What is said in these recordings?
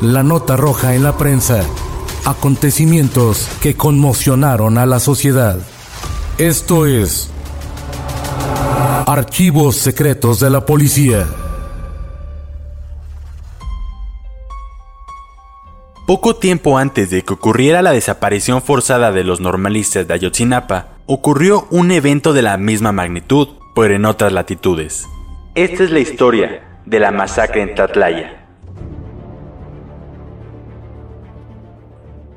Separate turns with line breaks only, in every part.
La nota roja en la prensa. Acontecimientos que conmocionaron a la sociedad. Esto es Archivos Secretos de la Policía.
Poco tiempo antes de que ocurriera la desaparición forzada de los normalistas de Ayotzinapa, ocurrió un evento de la misma magnitud, pero en otras latitudes. Esta es la historia de la masacre en Tlatlaya.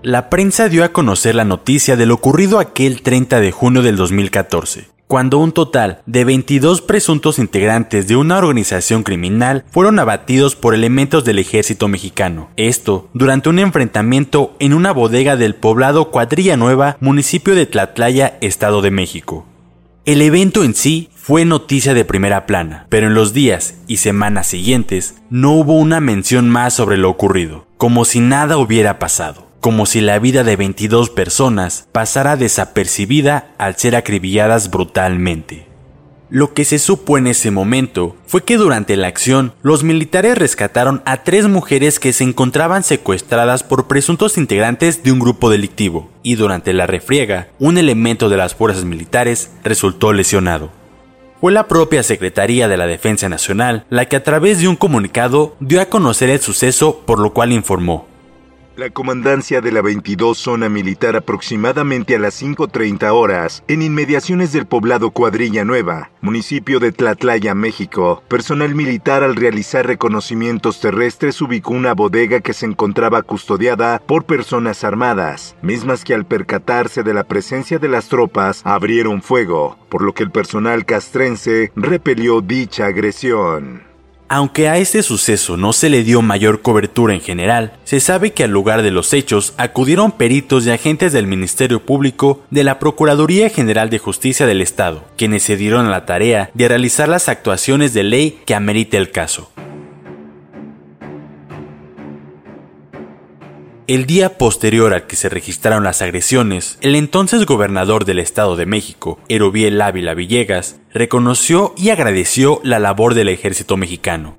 La prensa dio a conocer la noticia de lo ocurrido aquel 30 de junio del 2014, cuando un total de 22 presuntos integrantes de una organización criminal fueron abatidos por elementos del ejército mexicano. Esto durante un enfrentamiento en una bodega del poblado Cuadrilla Nueva, municipio de Tlatlaya, Estado de México. El evento en sí fue noticia de primera plana, pero en los días y semanas siguientes no hubo una mención más sobre lo ocurrido, como si nada hubiera pasado como si la vida de 22 personas pasara desapercibida al ser acribilladas brutalmente. Lo que se supo en ese momento fue que durante la acción los militares rescataron a tres mujeres que se encontraban secuestradas por presuntos integrantes de un grupo delictivo y durante la refriega un elemento de las fuerzas militares resultó lesionado. Fue la propia Secretaría de la Defensa Nacional la que a través de un comunicado dio a conocer el suceso por lo cual informó
la comandancia de la 22 Zona Militar aproximadamente a las 5.30 horas, en inmediaciones del poblado Cuadrilla Nueva, municipio de Tlatlaya, México, personal militar al realizar reconocimientos terrestres ubicó una bodega que se encontraba custodiada por personas armadas, mismas que al percatarse de la presencia de las tropas abrieron fuego, por lo que el personal castrense repelió dicha agresión.
Aunque a este suceso no se le dio mayor cobertura en general, se sabe que al lugar de los hechos acudieron peritos y agentes del Ministerio Público de la Procuraduría General de Justicia del Estado, quienes se dieron a la tarea de realizar las actuaciones de ley que amerite el caso. El día posterior al que se registraron las agresiones, el entonces gobernador del Estado de México, Erobiel Ávila Villegas, reconoció y agradeció la labor del ejército mexicano.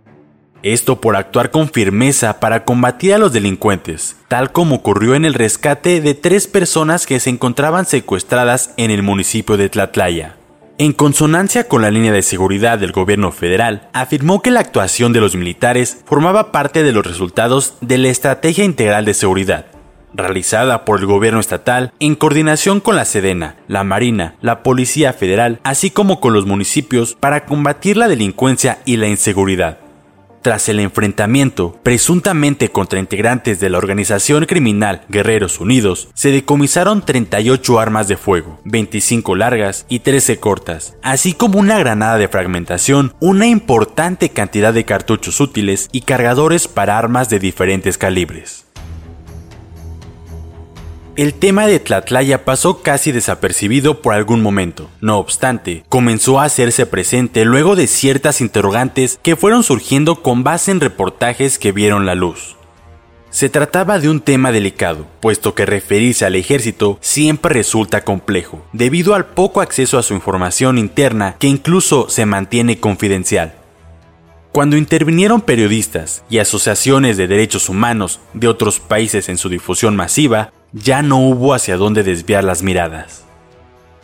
Esto por actuar con firmeza para combatir a los delincuentes, tal como ocurrió en el rescate de tres personas que se encontraban secuestradas en el municipio de Tlatlaya. En consonancia con la línea de seguridad del gobierno federal, afirmó que la actuación de los militares formaba parte de los resultados de la Estrategia Integral de Seguridad, realizada por el gobierno estatal en coordinación con la Sedena, la Marina, la Policía Federal, así como con los municipios para combatir la delincuencia y la inseguridad. Tras el enfrentamiento, presuntamente contra integrantes de la organización criminal Guerreros Unidos, se decomisaron 38 armas de fuego, 25 largas y 13 cortas, así como una granada de fragmentación, una importante cantidad de cartuchos útiles y cargadores para armas de diferentes calibres. El tema de Tlatlaya pasó casi desapercibido por algún momento. No obstante, comenzó a hacerse presente luego de ciertas interrogantes que fueron surgiendo con base en reportajes que vieron la luz. Se trataba de un tema delicado, puesto que referirse al ejército siempre resulta complejo, debido al poco acceso a su información interna que incluso se mantiene confidencial. Cuando intervinieron periodistas y asociaciones de derechos humanos de otros países en su difusión masiva, ya no hubo hacia dónde desviar las miradas.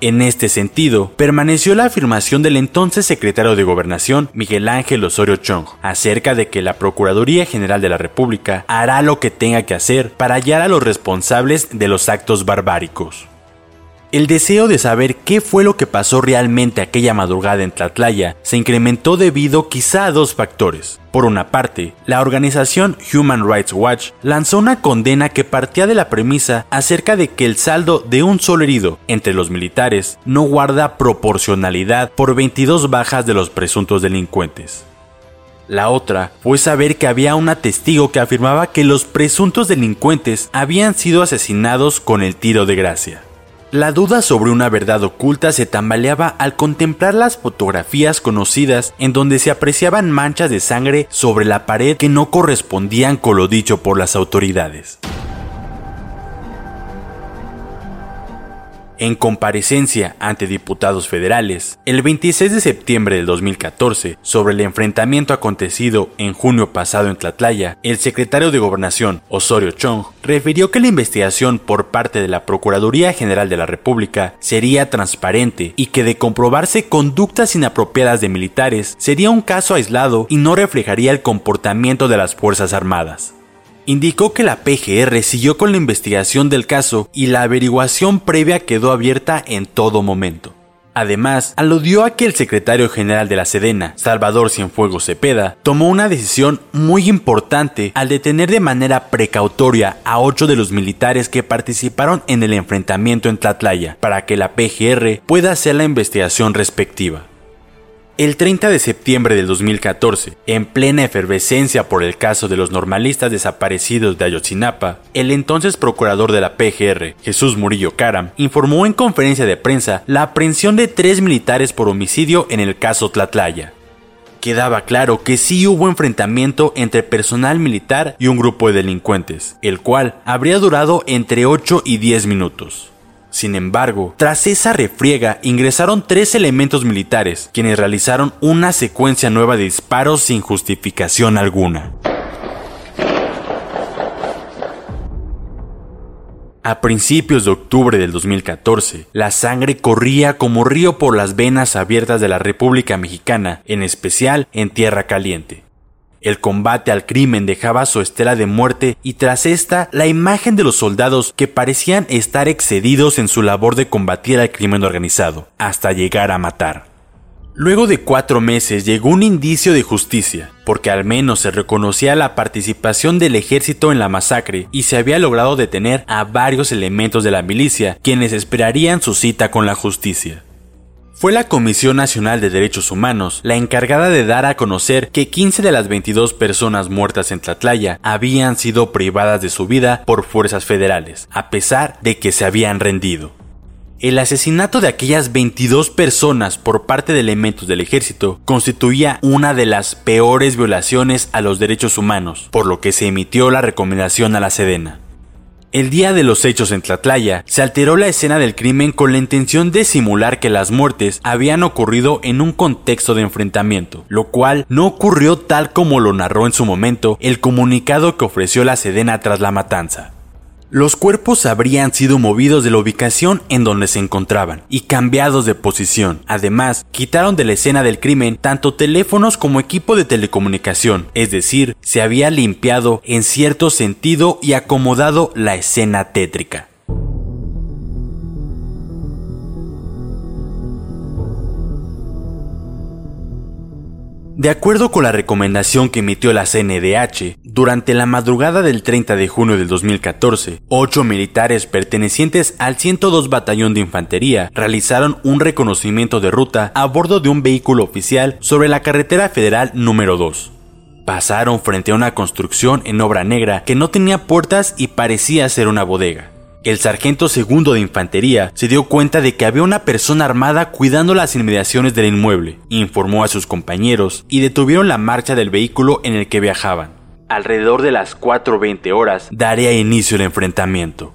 En este sentido, permaneció la afirmación del entonces secretario de Gobernación, Miguel Ángel Osorio Chong, acerca de que la Procuraduría General de la República hará lo que tenga que hacer para hallar a los responsables de los actos barbáricos. El deseo de saber qué fue lo que pasó realmente aquella madrugada en Tlatlaya se incrementó debido quizá a dos factores. Por una parte, la organización Human Rights Watch lanzó una condena que partía de la premisa acerca de que el saldo de un solo herido entre los militares no guarda proporcionalidad por 22 bajas de los presuntos delincuentes. La otra fue saber que había una testigo que afirmaba que los presuntos delincuentes habían sido asesinados con el tiro de gracia. La duda sobre una verdad oculta se tambaleaba al contemplar las fotografías conocidas en donde se apreciaban manchas de sangre sobre la pared que no correspondían con lo dicho por las autoridades. En comparecencia ante diputados federales, el 26 de septiembre del 2014, sobre el enfrentamiento acontecido en junio pasado en Tlatlaya, el secretario de Gobernación, Osorio Chong, refirió que la investigación por parte de la Procuraduría General de la República sería transparente y que de comprobarse conductas inapropiadas de militares sería un caso aislado y no reflejaría el comportamiento de las Fuerzas Armadas indicó que la PGR siguió con la investigación del caso y la averiguación previa quedó abierta en todo momento. Además, aludió a que el secretario general de la Sedena, Salvador Cienfuegos Cepeda, tomó una decisión muy importante al detener de manera precautoria a ocho de los militares que participaron en el enfrentamiento en Tlatlaya para que la PGR pueda hacer la investigación respectiva. El 30 de septiembre del 2014, en plena efervescencia por el caso de los normalistas desaparecidos de Ayotzinapa, el entonces procurador de la PGR, Jesús Murillo Caram, informó en conferencia de prensa la aprehensión de tres militares por homicidio en el caso Tlatlaya. Quedaba claro que sí hubo enfrentamiento entre personal militar y un grupo de delincuentes, el cual habría durado entre 8 y 10 minutos. Sin embargo, tras esa refriega ingresaron tres elementos militares, quienes realizaron una secuencia nueva de disparos sin justificación alguna. A principios de octubre del 2014, la sangre corría como río por las venas abiertas de la República Mexicana, en especial en Tierra Caliente. El combate al crimen dejaba su estela de muerte y tras esta la imagen de los soldados que parecían estar excedidos en su labor de combatir al crimen organizado, hasta llegar a matar. Luego de cuatro meses llegó un indicio de justicia, porque al menos se reconocía la participación del ejército en la masacre y se había logrado detener a varios elementos de la milicia, quienes esperarían su cita con la justicia. Fue la Comisión Nacional de Derechos Humanos la encargada de dar a conocer que 15 de las 22 personas muertas en Tlatlaya habían sido privadas de su vida por fuerzas federales, a pesar de que se habían rendido. El asesinato de aquellas 22 personas por parte de elementos del ejército constituía una de las peores violaciones a los derechos humanos, por lo que se emitió la recomendación a la Sedena. El día de los hechos en Tlatlaya, se alteró la escena del crimen con la intención de simular que las muertes habían ocurrido en un contexto de enfrentamiento, lo cual no ocurrió tal como lo narró en su momento el comunicado que ofreció la Sedena tras la matanza. Los cuerpos habrían sido movidos de la ubicación en donde se encontraban y cambiados de posición. Además, quitaron de la escena del crimen tanto teléfonos como equipo de telecomunicación, es decir, se había limpiado en cierto sentido y acomodado la escena tétrica. De acuerdo con la recomendación que emitió la CNDH, durante la madrugada del 30 de junio del 2014, ocho militares pertenecientes al 102 Batallón de Infantería realizaron un reconocimiento de ruta a bordo de un vehículo oficial sobre la carretera federal número 2. Pasaron frente a una construcción en obra negra que no tenía puertas y parecía ser una bodega. El sargento segundo de infantería se dio cuenta de que había una persona armada cuidando las inmediaciones del inmueble, informó a sus compañeros y detuvieron la marcha del vehículo en el que viajaban. Alrededor de las 4.20 horas daría inicio el enfrentamiento.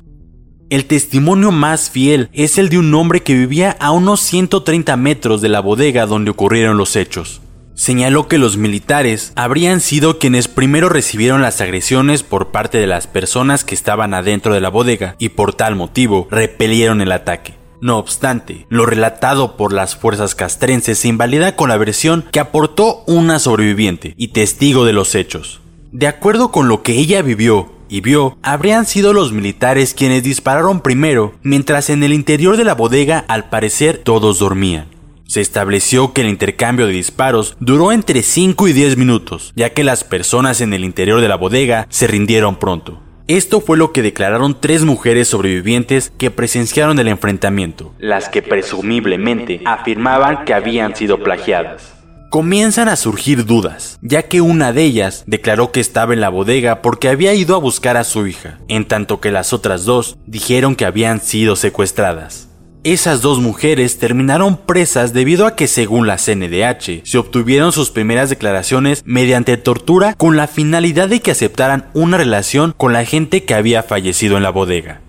El testimonio más fiel es el de un hombre que vivía a unos 130 metros de la bodega donde ocurrieron los hechos. Señaló que los militares habrían sido quienes primero recibieron las agresiones por parte de las personas que estaban adentro de la bodega y por tal motivo repelieron el ataque. No obstante, lo relatado por las fuerzas castrenses se invalida con la versión que aportó una sobreviviente y testigo de los hechos. De acuerdo con lo que ella vivió y vio, habrían sido los militares quienes dispararon primero, mientras en el interior de la bodega al parecer todos dormían. Se estableció que el intercambio de disparos duró entre 5 y 10 minutos, ya que las personas en el interior de la bodega se rindieron pronto. Esto fue lo que declararon tres mujeres sobrevivientes que presenciaron el enfrentamiento, las que presumiblemente afirmaban que habían sido plagiadas. Comienzan a surgir dudas, ya que una de ellas declaró que estaba en la bodega porque había ido a buscar a su hija, en tanto que las otras dos dijeron que habían sido secuestradas. Esas dos mujeres terminaron presas debido a que según la CNDH se obtuvieron sus primeras declaraciones mediante tortura con la finalidad de que aceptaran una relación con la gente que había fallecido en la bodega.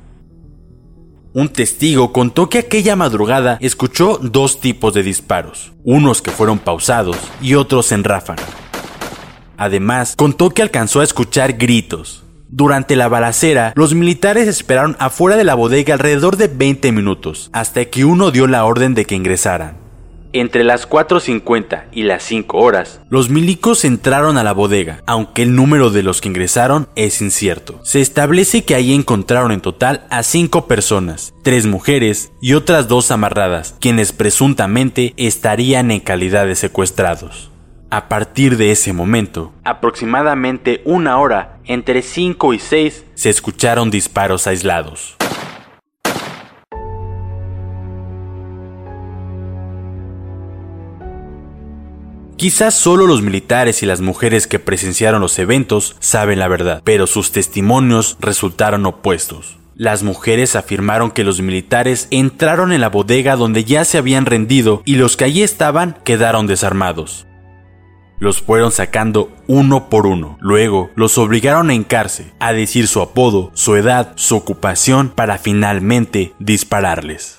Un testigo contó que aquella madrugada escuchó dos tipos de disparos, unos que fueron pausados y otros en ráfaga. Además, contó que alcanzó a escuchar gritos, durante la balacera, los militares esperaron afuera de la bodega alrededor de 20 minutos, hasta que uno dio la orden de que ingresaran. Entre las 4.50 y las 5 horas, los milicos entraron a la bodega, aunque el número de los que ingresaron es incierto. Se establece que ahí encontraron en total a 5 personas, 3 mujeres y otras 2 amarradas, quienes presuntamente estarían en calidad de secuestrados. A partir de ese momento, aproximadamente una hora, entre 5 y 6, se escucharon disparos aislados. Quizás solo los militares y las mujeres que presenciaron los eventos saben la verdad, pero sus testimonios resultaron opuestos. Las mujeres afirmaron que los militares entraron en la bodega donde ya se habían rendido y los que allí estaban quedaron desarmados. Los fueron sacando uno por uno. Luego los obligaron a hincarse, a decir su apodo, su edad, su ocupación, para finalmente dispararles.